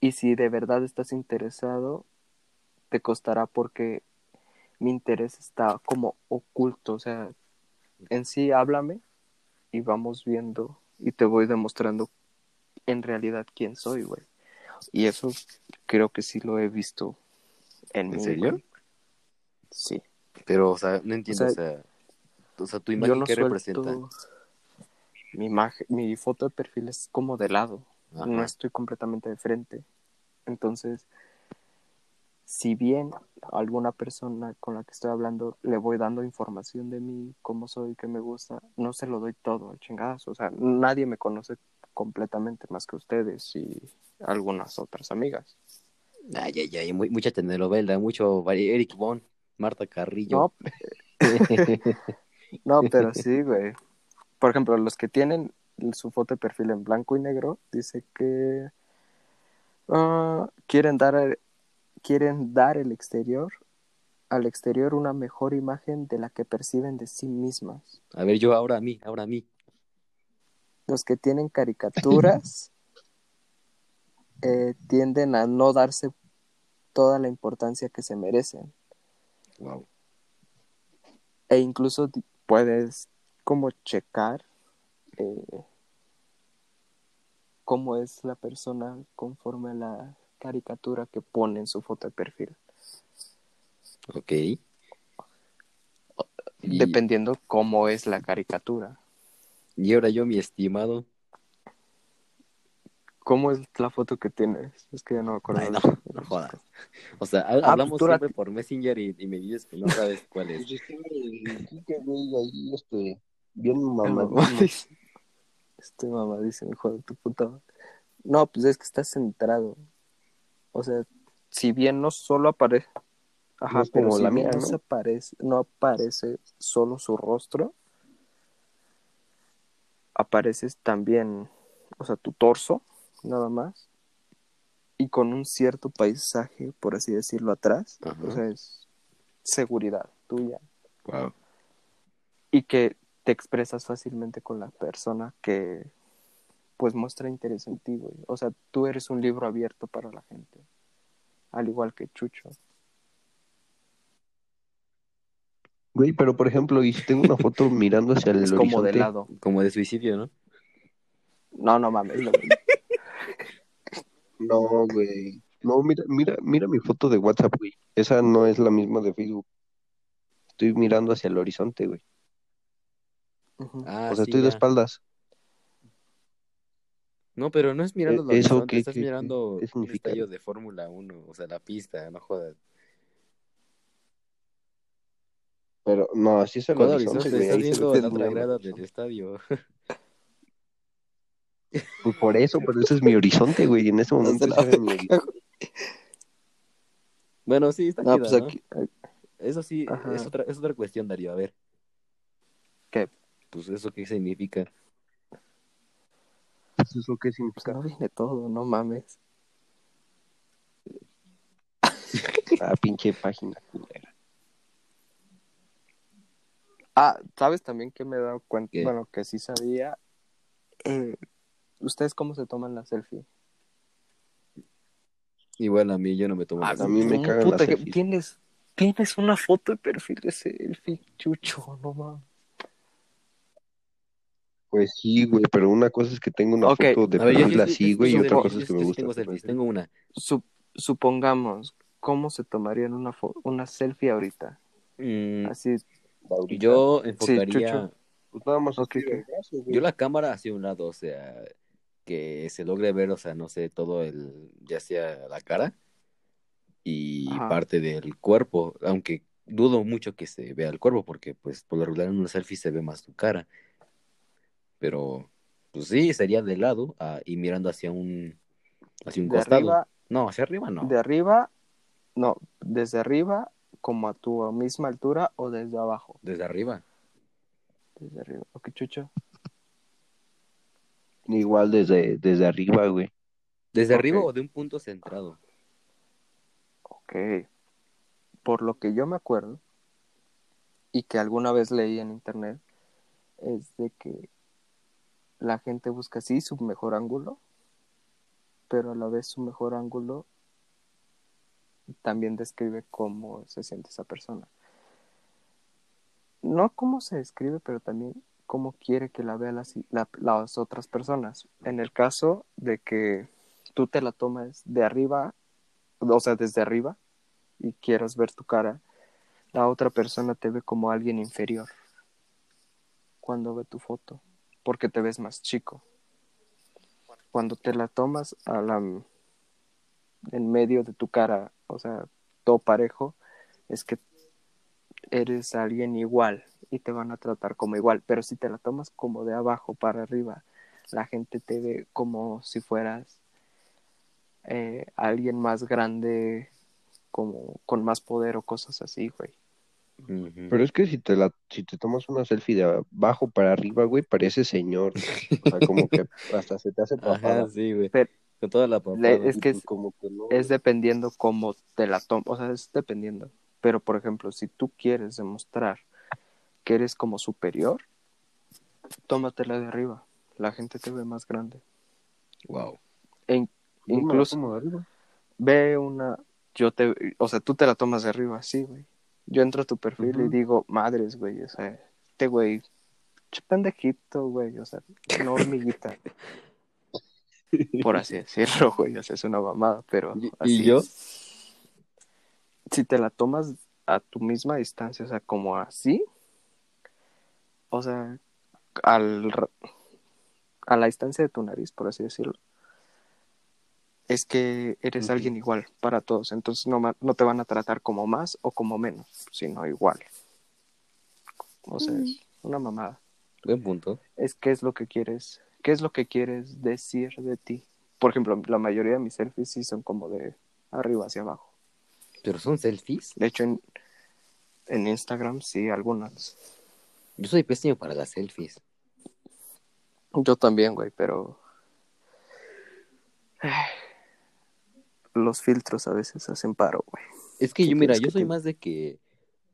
y si de verdad estás interesado, te costará porque mi interés está como oculto, o sea, en sí háblame y vamos viendo y te voy demostrando en realidad quién soy, güey. Y eso creo que sí lo he visto en, ¿En mí, serio? güey. Sí. Pero, o sea, no entiendo, o sea, sea, o sea, tu imagen no qué suelto representa. mi imagen, mi foto de perfil es como de lado, Ajá. no estoy completamente de frente. Entonces, si bien a alguna persona con la que estoy hablando le voy dando información de mí, cómo soy, qué me gusta, no se lo doy todo, chingadas. O sea, nadie me conoce completamente más que ustedes y algunas otras amigas. Ay, ay, ay, muy- mucha telenovela, mucho Eric Bon, Marta Carrillo. No, no, pero sí, güey. Por ejemplo, los que tienen su foto de perfil en blanco y negro, dice que ah, quieren dar quieren dar el exterior al exterior una mejor imagen de la que perciben de sí mismas. A ver, yo ahora a mí, ahora a mí. Los que tienen caricaturas eh, tienden a no darse toda la importancia que se merecen. Wow. E incluso puedes como checar eh, cómo es la persona conforme a la caricatura que pone en su foto de perfil. Ok. Y- Dependiendo cómo es la caricatura. Y ahora yo, mi estimado. ¿Cómo es la foto que tienes? Es que ya no me acuerdo. Ay, no, no jodas. O sea, pues hablamos la- siempre por Messenger y, y me dices que no sabes cuál es. pues güey, ahí, este, bien Mamá mamadísimo. Este mamá dice, hijo de tu puta. madre". No, pues es que está centrado. O sea, si bien no solo aparece. Ajá, No como si la bien mía, no, ¿no? se aparece, no aparece solo su rostro, apareces también, o sea, tu torso, nada más, y con un cierto paisaje, por así decirlo, atrás. Ajá. O sea, es seguridad tuya. Wow. y que te expresas fácilmente con la persona que pues muestra interés en ti, güey. O sea, tú eres un libro abierto para la gente, al igual que Chucho. Güey, pero por ejemplo, y si tengo una foto mirando hacia el es como de lado. Como de suicidio, ¿no? No, no mames. no. No, güey. No, mira, mira, mira mi foto de WhatsApp, güey. Esa no es la misma de Facebook. Estoy mirando hacia el horizonte, güey. Ah, o sea, sí, estoy de espaldas. No, pero no es mirando Eh, el ¿eso horizonte, qué- estás qué- qué- mirando qué un significa? estadio de Fórmula 1, o sea, la pista, no jodas. Pero no, así es el ¿Cuál horizonte, horizonte? güey. Estás viendo la otra el grada del estadio. Pues por eso, pero ese es mi horizonte, güey. En este momento la ese mi. Bueno, sí, está No, chida, pues ¿no? Eso sí, Ajá. es otra, es otra cuestión, Darío. A ver, ¿qué? pues eso qué significa. ¿Eso qué Pues significa? no viene todo, no mames. Ah, pinche página culera. Ah, ¿sabes también que me he dado cuenta? ¿Qué? Bueno, que sí sabía. Eh, ¿Ustedes cómo se toman la selfie? Igual a mí, yo no me tomo Ah, a mí me ¿Cómo, cagan puta, las tienes, tienes una foto de perfil de selfie, chucho, no mames. Pues sí, güey, pero una cosa es que tengo una foto de ver, perfil yo- así, güey, y otra cosa es que yo me sí gusta. tengo selfies, tengo una. Sup- supongamos, ¿cómo se tomarían una, una selfie ahorita? Mm, Así, Ahorita, yo enfocaría, Chucho. pues nada más Ok, así ok. el brazo, güey. yo la cámara hacia un lado, o sea, que se logre ver, o sea, no sé, todo el, ya sea la cara y Ajá. parte del cuerpo, aunque dudo mucho que se vea el cuerpo, porque pues por lo regular en una selfie se ve más tu cara. Pero, pues sí, sería de lado ah, y mirando hacia un, hacia un de costado. arriba, No, hacia arriba no. de arriba, no, desde arriba, como a tu misma altura o desde abajo. Desde arriba. Desde arriba, ok, chucho. Igual desde, desde arriba, güey. Desde arriba o de un punto centrado. Ok. Por lo que yo me acuerdo y que alguna vez leí en internet, es de que la gente busca sí su mejor ángulo, pero a la vez su mejor ángulo también describe cómo se siente esa persona. No cómo se describe, pero también cómo quiere que la vean las, la- las otras personas. En el caso de que tú te la tomes de arriba, o sea, desde arriba, y quieras ver tu cara, la otra persona te ve como alguien inferior cuando ve tu foto, porque te ves más chico. Cuando te la tomas a la en medio de tu cara, o sea, todo parejo, es que eres alguien igual y te van a tratar como igual, pero si te la tomas como de abajo para arriba, la gente te ve como si fueras eh, alguien más grande, como con más poder o cosas así, güey. Pero es que si te la, si te tomas una selfie de abajo para arriba, güey, parece señor. O sea, como que hasta se te hace papada. Ajá, sí, güey. Pero- Con toda la papada. Le- es que como que no. es dependiendo cómo te la tomas, o sea, es dependiendo. Pero, por ejemplo, si tú quieres demostrar que eres como superior, tómatela de arriba. La gente te ve más grande. Wow. E incluso de ve una, yo te, o sea, tú te la tomas de arriba, sí, güey. Yo entro a tu perfil y digo, madres, güey, o sea, este güey, pendejito, güey, o sea, no hormiguita. Por así decirlo, güey, o sea, es una mamada, pero ¿Y- y así yo? es. Si te la tomas a tu misma distancia, o sea, como así, o sea, al, a la distancia de tu nariz, por así decirlo, es que eres alguien igual para todos, entonces no, no te van a tratar como más o como menos, sino igual. O sea, es una mamada. Buen punto. Es qué es lo que quieres, qué es lo que quieres decir de ti. Por ejemplo, la mayoría de mis selfies sí son como de arriba hacia abajo. ¿Pero son selfies? De hecho, en, en Instagram sí, algunas. Yo soy pésimo para las selfies. Yo también, güey, pero... Los filtros a veces hacen paro, güey. Es que ¿Qué yo, mira, yo soy te- más de que...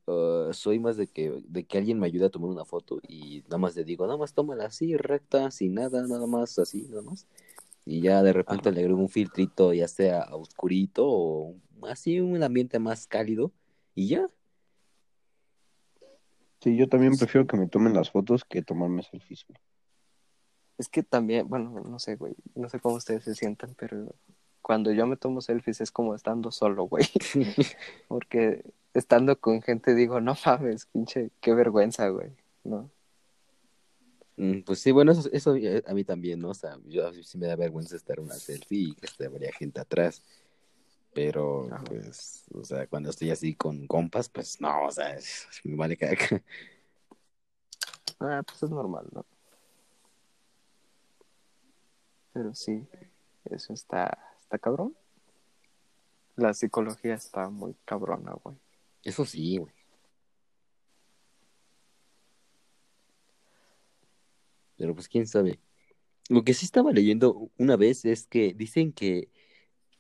uh, soy más de que, de que alguien me ayude a tomar una foto y nada más le digo, nada más tómala así, recta, sin nada, nada más así, nada más. Y ya de repente Ajá. le agrego un filtrito, ya sea oscurito o así un ambiente más cálido y ya. Sí, yo también prefiero que me tomen las fotos que tomarme selfies. güey. Es que también, bueno, no sé, güey, no sé cómo ustedes se sientan, pero cuando yo me tomo selfies es como estando solo, güey. Porque estando con gente digo, no mames, pinche, qué vergüenza, güey, ¿no? Mm, Pues sí, bueno, eso, eso eh, a mí también, ¿no? O sea, yo sí me da vergüenza estar en una selfie y que esté habría gente atrás. Pero, Ajá. pues, o sea, cuando estoy así con compas, pues no, o sea, es- me vale caca. Ah, pues es normal, ¿no? Pero sí, eso está, está cabrón. La psicología está muy cabrona, güey. Eso sí, güey. Pero pues quién sabe. Lo que sí estaba leyendo una vez es que dicen que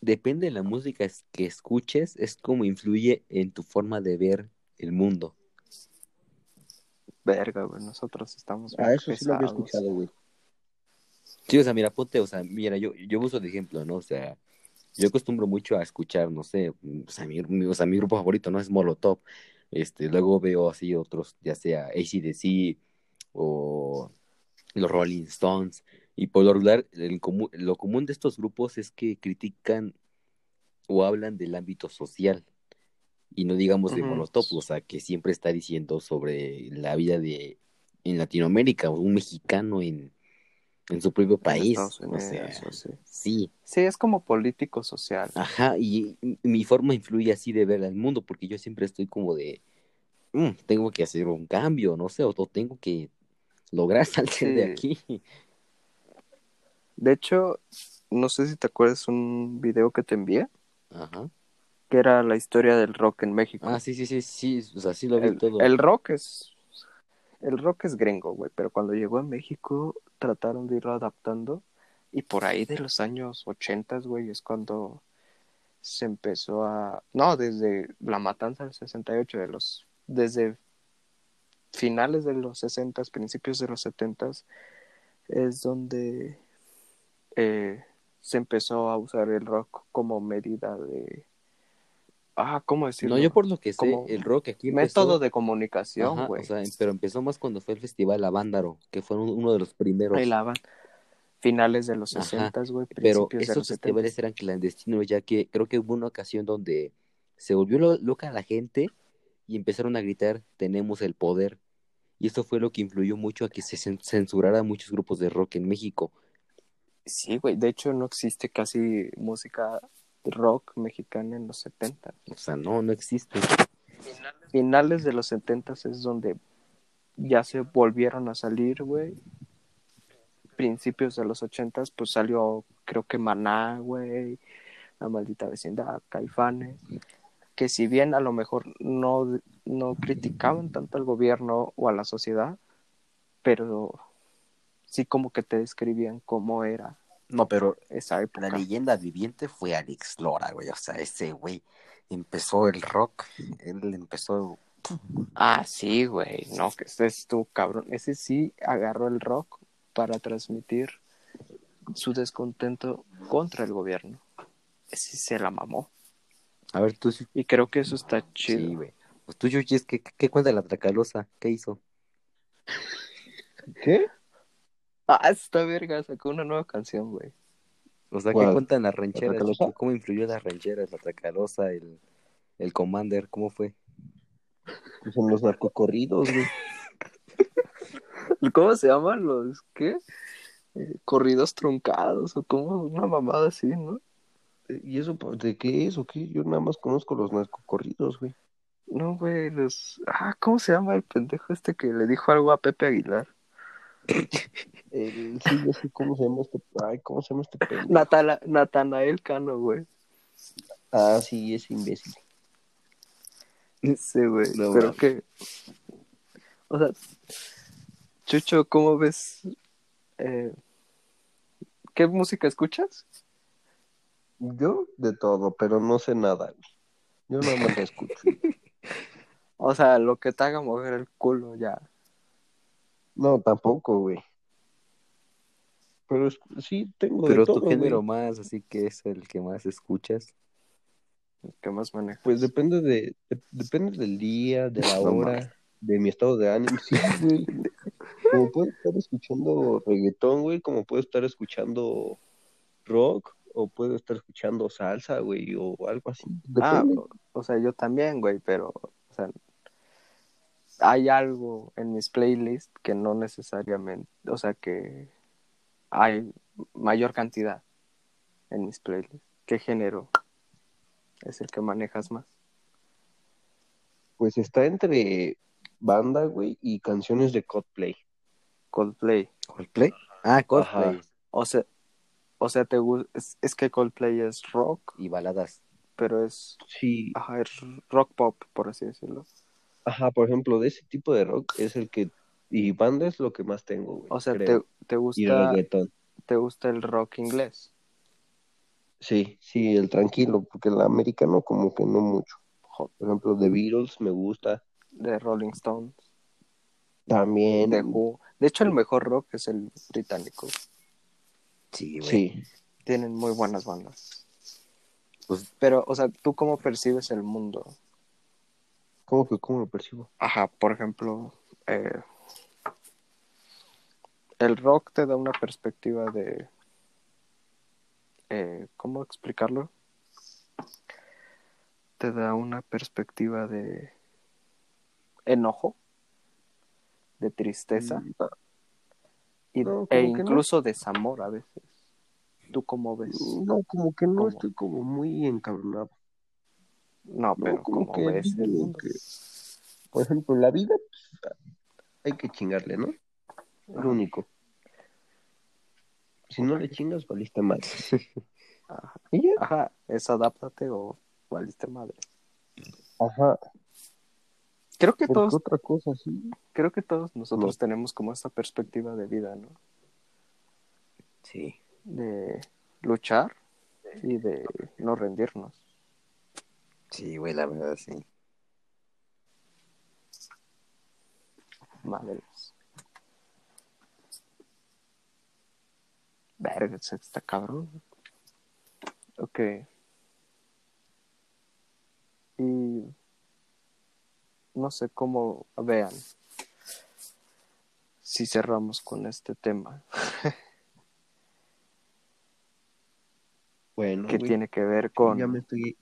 depende de la música que escuches, es como influye en tu forma de ver el mundo. Verga, güey, nosotros estamos Ah, eso sí lo había escuchado, güey. Sí, o sea, mira, ponte, o sea, mira, yo, yo uso de ejemplo, ¿no? O sea, yo acostumbro mucho a escuchar, no sé, o sea, mi, mi- o sea, mi grupo favorito, ¿no? Es Molotov. Este, luego veo así otros, ya sea AC/DC o los Rolling Stones. Y por lo regular, el común- lo común de estos grupos es que critican o hablan del ámbito social. Y no digamos de. Molotov, o sea, que siempre está diciendo sobre la vida de en Latinoamérica, o un mexicano en, en su propio En país. Estados O Unidos, sea, o sí. sí. Sí, es como político social. Ajá, y mi forma influye así de ver al mundo, porque yo siempre estoy como de, "Mm, tengo que hacer un cambio, no sé, o, tengo que lograr salir de aquí. De hecho, no sé si te acuerdas un video que te envié, Ajá. que era la historia del rock en México. Ah, sí, sí, sí, sí, o sea, sí lo vi el, todo. el rock es el rock es gringo, güey, pero cuando llegó a México trataron de irlo adaptando y por ahí de los años 80, güey, es cuando se empezó a no, desde la matanza del 68 de los desde finales de los 60, principios de los 70 es donde eh, se empezó a usar el rock como medida de ah, ¿cómo decirlo? No, yo por lo que sé, como el rock aquí empezó, método de comunicación, güey. o sea, pero empezó más cuando fue el festival Avándaro, que fue un- uno de los primeros. La. Finales de los Ajá, 60, güey, Pero esos los 70. festivales eran clandestinos, ya que creo que hubo una ocasión donde se volvió lo- loca la gente y empezaron a gritar, tenemos el poder. Y eso fue lo que influyó mucho a que se cen- censurara muchos grupos de rock en México. Sí, güey, de hecho no existe casi música rock mexicana en los 70. O sea, no, no existe. Finales de los 70 es donde ya se volvieron a salir, güey. Principios de los 80 pues salió, creo que Maná, güey, La Maldita Vecindad, Caifanes, que si bien a lo mejor no, no criticaban tanto al gobierno o a la sociedad, pero sí como que te describían cómo era No, pero esa época. la leyenda viviente fue Alex Lora, güey. O sea, ese güey empezó el rock. Él empezó. Ah, sí, güey, no, que ese es tu cabrón. Ese sí agarró el rock para transmitir su descontento contra el gobierno. Ese se la mamó. A ver, tú sí, Y creo que eso está chido. sí, güey. Pues tú, Yuyis, ¿qué, qué cuenta la Tracalosa? ¿Qué hizo? ¿Qué? ah, esta verga sacó una nueva canción, güey. O sea, ¿qué cuentan las rancheras? ¿Cómo influyó las rancheras, la Tracalosa, el, el Commander? ¿Cómo fue? Pues en los narcocorridos, güey. ¿Cómo se llaman los qué? Eh, corridos truncados o como una mamada así, ¿no? ¿Y eso pues, de qué es o qué? Yo nada más conozco los narcocorridos, güey. No, güey, los ah, ¿cómo se llama el pendejo este que le dijo algo a Pepe Aguilar? El, sí, yo sé cómo se llama este. Ay, ¿cómo se llama este pendejo? Natala, Natanael Cano, güey. Ah, sí, es imbécil. Sí, güey. No pero mames. que. O sea, Chucho, ¿cómo ves? Eh, ¿Qué música escuchas? Yo de todo, pero no sé nada. Yo nada más la escucho. O sea, lo que te haga mover el culo ya. No, tampoco, güey. Pero es- sí, tengo Pero de todo, tu género güey. más, así que es el que más escuchas. ¿Qué más manejas? Pues depende de, de- depende del día, de la No hora, de mi estado de ánimo. Sí, güey. Como puedo estar escuchando reggaetón, güey, como puedo estar escuchando rock o puedo estar escuchando salsa, güey, o algo así. Ah, Depende. o sea, yo también, güey, pero, o sea, hay algo en mis playlists que no necesariamente, o sea, que hay mayor cantidad en mis playlists. ¿Qué género es el que manejas más? Pues está entre banda, güey, y canciones de Coldplay. Coldplay. ¿Coldplay? Ah, Coldplay. Ajá. O sea, o sea, te es, es que Coldplay es rock, Y baladas. pero es, Sí, ajá, es rock pop, por así decirlo. ajá, por ejemplo, de ese tipo de rock es el que, y banda es lo que más tengo, güey. O sea, te, te Y gusta, reggaetón. te gusta el rock inglés. Sí, sí, el tranquilo, porque el americano como que no mucho. Por ejemplo, The Beatles me gusta. de Rolling Stones, También. Who. De hecho, el mejor rock es el británico. Sí, güey. Sí. Tienen muy buenas bandas. Pues, Pero, o sea, ¿tú cómo percibes el mundo? ¿Cómo que cómo lo percibo? Ajá, por ejemplo, eh, el rock te da una perspectiva de... eh, ¿Cómo explicarlo? Te da una perspectiva de enojo, de tristeza y, No, como e que no. incluso desamor a veces. ¿Tú cómo ves? No, como que no ¿Cómo? estoy como muy encabronado. No, pero como ¿cómo que ves el digo mundo? que, por ejemplo, la vida pues, hay que chingarle, ¿no? Lo único. Si no le chingas, valiste mal. Ajá. Y ya. Ajá, es adáptate o valiste madre. Ajá. Creo que Porque todos otra cosa, sí. creo que todos nosotros No. tenemos como esta perspectiva de vida, ¿no? sí. De luchar y de no rendirnos. Sí, güey, la verdad, sí. Madres. Verga, está cabrón. Ok. Y no sé cómo vean si cerramos con este tema Bueno, que güey, tiene que ver con ya me estoy...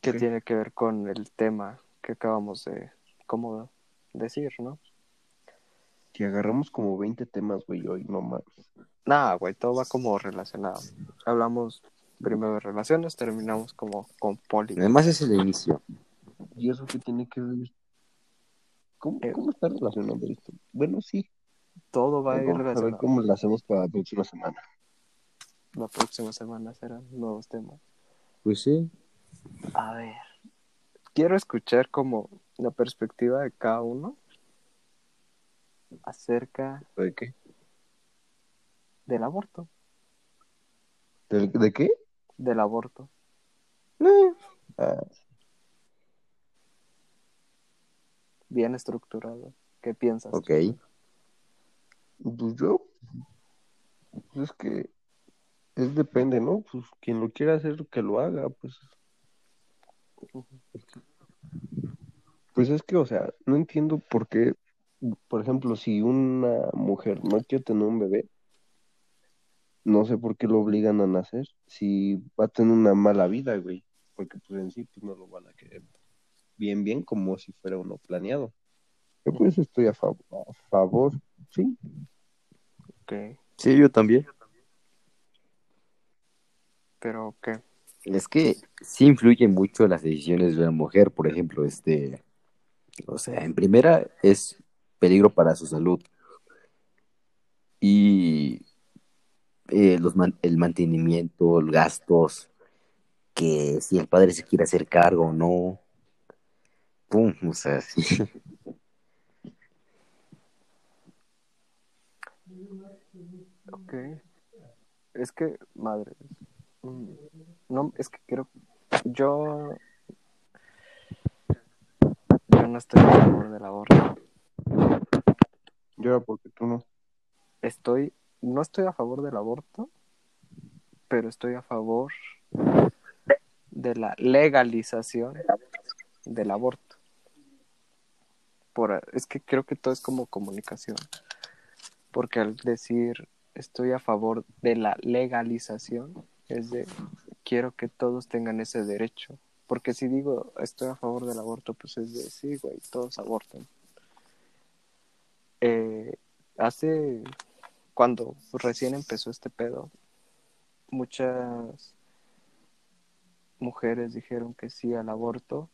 que tiene que ver con el tema que acabamos de cómo decir, ¿no? Si agarramos como 20 temas, güey, hoy, no más. Nada, güey, todo va como relacionado. Hablamos primero de relaciones, terminamos como con poli. Además es el inicio. ¿Y eso qué tiene que ver? ¿Cómo, Eh. cómo está relacionado esto? Bueno, sí. Todo va a ir Vamos a ver relacionado. cómo lo hacemos para la próxima semana. La próxima semana serán nuevos temas. Pues sí. A ver. Quiero escuchar como la perspectiva de cada uno acerca ¿De qué? Del aborto. ¿De, de qué? Del aborto. Ah, Bien estructurado. ¿Qué piensas? Ok. pues yo, pues es que es depende, ¿no? Pues quien lo quiera hacer, que lo haga, pues. Pues es que, o sea, no entiendo por qué, por ejemplo, si una mujer no quiere tener un bebé, no sé por qué lo obligan a nacer, si va a tener una mala vida, güey, porque pues en sí, pues no lo van a querer bien, bien, como si fuera uno planeado. Yo pues estoy a favor, a favor, sí, Ok. Sí, yo también. Pero, ¿qué? Es que sí influyen mucho las decisiones de la mujer, por ejemplo, este, o sea, en primera es peligro para su salud y eh, los man- el mantenimiento, los gastos, que si el padre se quiere hacer cargo o no, pum, o sea, sí. Ok. Es que, madre. No, es que creo. Yo. Yo no estoy a favor del aborto. yo porque tú no. Estoy. No estoy a favor del aborto, pero estoy a favor de la legalización del aborto. Por, es que creo que todo es como comunicación. Porque al decir estoy a favor de la legalización, Es de, quiero que todos tengan ese derecho. Porque si digo estoy a favor del aborto, pues es de, sí, güey, todos aborten. Eh, hace, cuando recién empezó este pedo, muchas mujeres dijeron que sí al aborto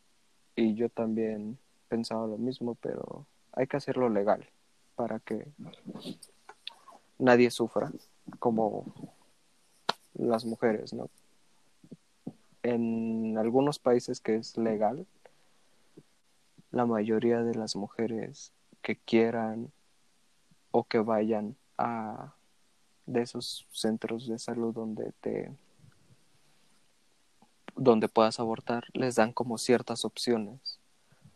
y yo también pensaba lo mismo, pero hay que hacerlo legal para que nadie sufra como las mujeres, ¿no? En algunos países que es legal, la mayoría de las mujeres que quieran o que vayan a de esos centros de salud donde te donde puedas abortar les dan como ciertas opciones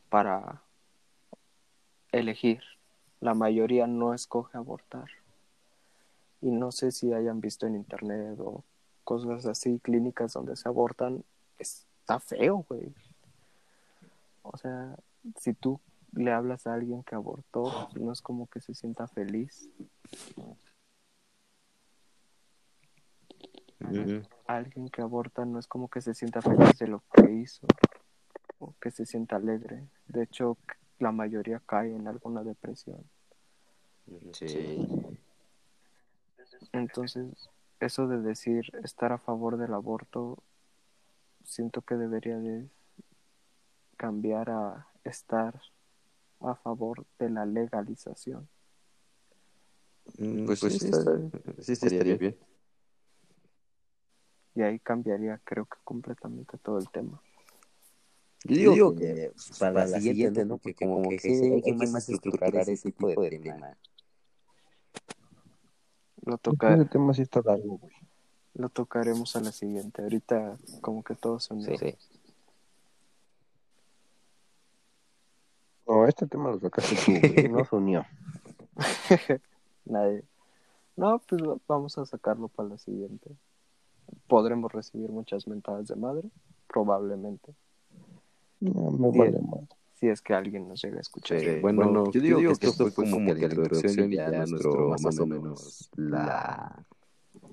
para elegir. La mayoría no escoge abortar. Y no sé si hayan visto en internet o cosas así clínicas donde se abortan está feo güey. O sea si tú le hablas a alguien que abortó no es como que se sienta feliz alguien que aborta no es como que se sienta feliz de lo que hizo o que se sienta alegre. De hecho, la mayoría cae en alguna depresión. Sí. Entonces, eso de decir estar a favor del aborto, siento que debería de cambiar a estar a favor de la legalización. Pues, sí, está, sí estaría bien. Y ahí cambiaría, creo que completamente todo el tema. Yo digo, que, pues, para, la siguiente, ¿no? Porque como, que, sí, hay que más estructurar ese tipo de, tema. Lo tocar... Ese tema sí está largo, güey. Lo tocaremos a la siguiente. Ahorita como que todos son... Sí, sí. No, este tema lo sacaste tú. No se unió. Nadie. No, pues vamos a sacarlo para la siguiente. Podremos recibir muchas mentadas de madre, probablemente. No, me si, vale es, mal. si es que alguien nos llega a escuchar. Sí, bueno, yo digo, que esto fue como que la introducción y ya nuestro, más o menos, la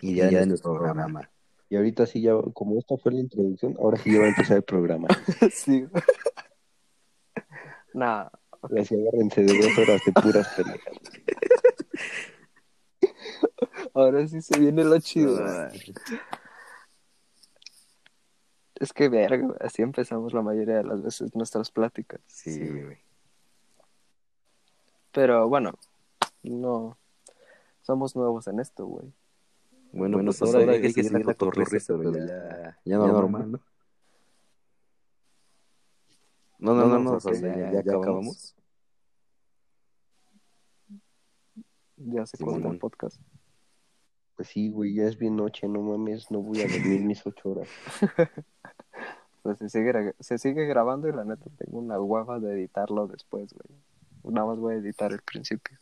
idea de nuestro programa. Y ahorita sí ya, como esta fue la introducción, ahora sí ya va a empezar el programa. sí. Nada. Okay. Así agárrense de dos horas de puras pendejas. Ahora sí se viene lo chido. Es que verga, así empezamos la mayoría de las veces nuestras pláticas. Sí, güey. Pero bueno, no. Somos nuevos en esto, güey. Bueno, bueno, pues ahora hay que seguir la cotorrisa, pero ya, ya normal, ¿no? No, no, no, no, sea, ya, ya acabamos. Ya se corta el podcast. Pues sí, güey, ya es bien noche, no mames, no voy a dormir mis ocho horas. pues se sigue, se sigue grabando y la neta tengo una hueva de editarlo después, güey. Nada más voy a editar el principio.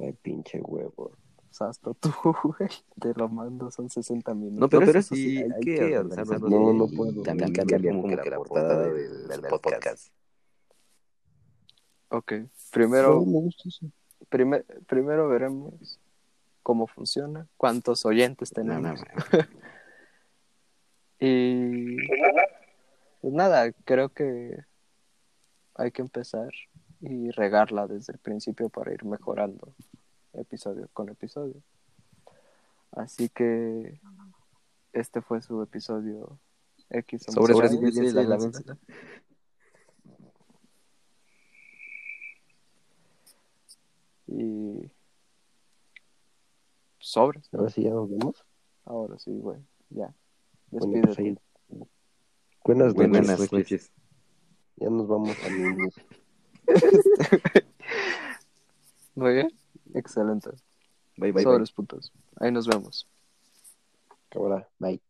Ay, pinche huevo. Hasta tú, güey, te lo mando, son 60 minutos. No, pero, pero eso sí, hay, hay que organizarlo. No, no puedo. También cambiar como que la portada del, del podcast. Ok, primero, No, me gusta eso. primer, primero veremos cómo funciona, cuántos oyentes No, tenemos. no, Y pues nada, creo que hay que empezar y regarla desde el principio para ir mejorando episodio con episodio. Así que este fue su episodio X Sobre homosexual. sobrevivencia y la vencida. y sobres. Ahora sí ya nos vemos. Ahora sí, güey, ya. Bueno, Despídete. pues ahí. Buenas, Buenas noches. noches. Ya nos vamos a mi Muy bien, excelente. Bye, bye, bye. Sobres putos. Ahí nos vemos. Ahora, bye.